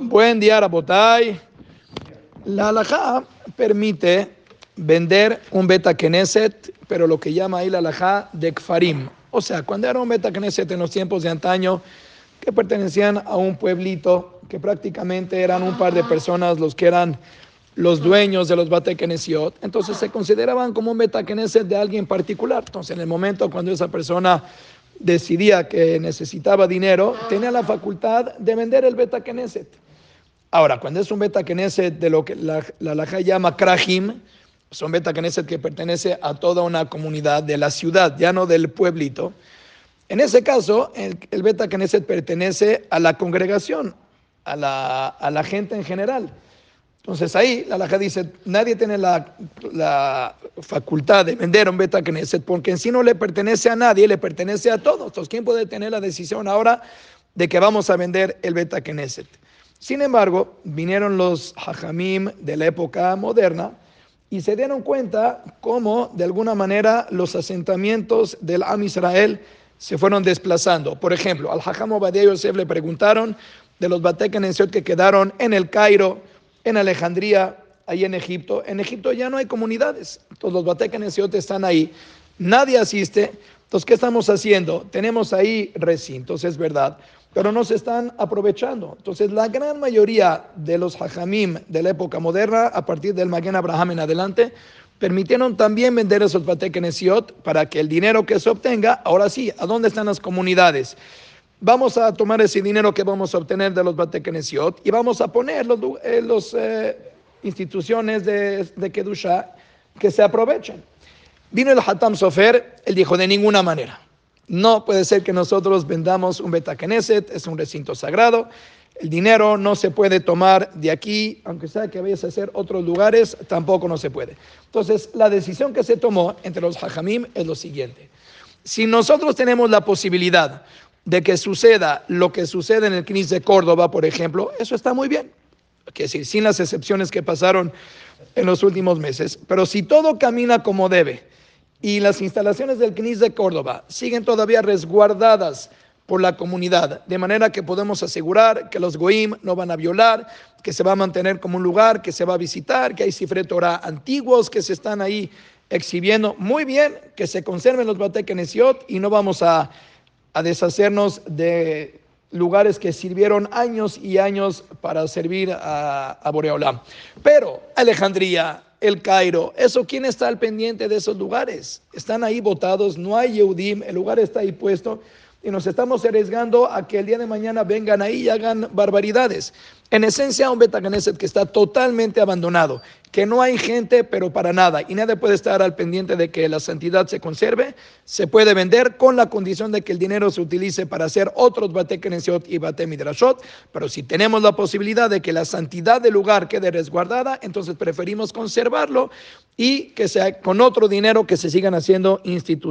Buen día, Rabotay. La halajá permite vender un beta Knesset, pero lo que llama ahí la halajá de Kfarim. O sea, cuando era un beta Knesset en los tiempos de antaño, que pertenecían a un pueblito, que prácticamente eran un par de personas los que eran los dueños de los Bate Knesiot, entonces se consideraban como un Beta Knesset de alguien particular. Entonces, en el momento cuando esa persona decidía que necesitaba dinero, tenía la facultad de vender el Beta Knesset. Ahora, cuando es un Beta Knesset de lo que la, la llama Krahim, son Beta Knesset que pertenece a toda una comunidad de la ciudad, ya no del pueblito. En ese caso, el, el Beta Knesset pertenece a la congregación, a la, a la gente en general. Entonces ahí la Laja dice, nadie tiene la, la, facultad de vender un Beta Knesset porque en sí no le pertenece a nadie, le pertenece a todos. Entonces, ¿quién puede tener la decisión ahora de que vamos a vender el Beta Knesset? Sin embargo, vinieron los Hajamim de la época moderna y se dieron cuenta cómo de alguna manera los asentamientos del Am Israel se fueron desplazando. Por ejemplo, al Hajam Obadiah Yosef le preguntaron de los Bate Knesset que quedaron en el Cairo, en Alejandría, ahí en Egipto. En Egipto ya no hay comunidades, todos los Batekenesiot están ahí, nadie asiste. Entonces, ¿qué estamos haciendo? Tenemos ahí recintos, es verdad, pero no se están aprovechando. Entonces, la gran mayoría de los hajamim de la época moderna, a partir del Magen Abraham en adelante, permitieron también vender esos Batekenesiot para que el dinero que se obtenga, ahora sí, ¿a dónde están las comunidades? Vamos a tomar ese dinero que vamos a obtener de los Batekenesiot y vamos a poner los, eh, eh, instituciones de, de Kedusha que se aprovechen. Vino el Hatam Sofer, él dijo, de ninguna manera. No puede ser que nosotros vendamos un Betakeneset, es un recinto sagrado. El dinero no se puede tomar de aquí, aunque sea que vayas a hacer otros lugares, tampoco no se puede. Entonces, la decisión que se tomó entre los Hajamim es lo siguiente. Si nosotros tenemos la posibilidad de que suceda lo que sucede en el CNIS de Córdoba, por ejemplo, eso está muy bien. Que decir, sin las excepciones que pasaron en los últimos meses. Pero si todo camina como debe y las instalaciones del CNIS de Córdoba siguen todavía resguardadas por la comunidad, de manera que podemos asegurar que los Goim no van a violar, que se va a mantener como un lugar que se va a visitar, que hay cifre Torah antiguos que se están ahí exhibiendo. Muy bien, que se conserven los Batekenesiot y no vamos a a deshacernos de lugares que sirvieron años y años para servir a, a Boreolam. Pero Alejandría, el Cairo, eso, ¿quién está al pendiente de esos lugares? Están ahí votados, no hay Yehudim, el lugar está ahí puesto y nos estamos arriesgando a que el día de mañana vengan ahí y hagan barbaridades. En esencia, un Betaganeset que está totalmente abandonado, que no hay gente, pero para nada, y nadie puede estar al pendiente de que la santidad se conserve, se puede vender con la condición de que el dinero se utilice para hacer otros Bate y Bate Midrashot, pero si tenemos la posibilidad de que la santidad del lugar quede resguardada, entonces preferimos conservarlo y que sea con otro dinero que se sigan haciendo instituciones.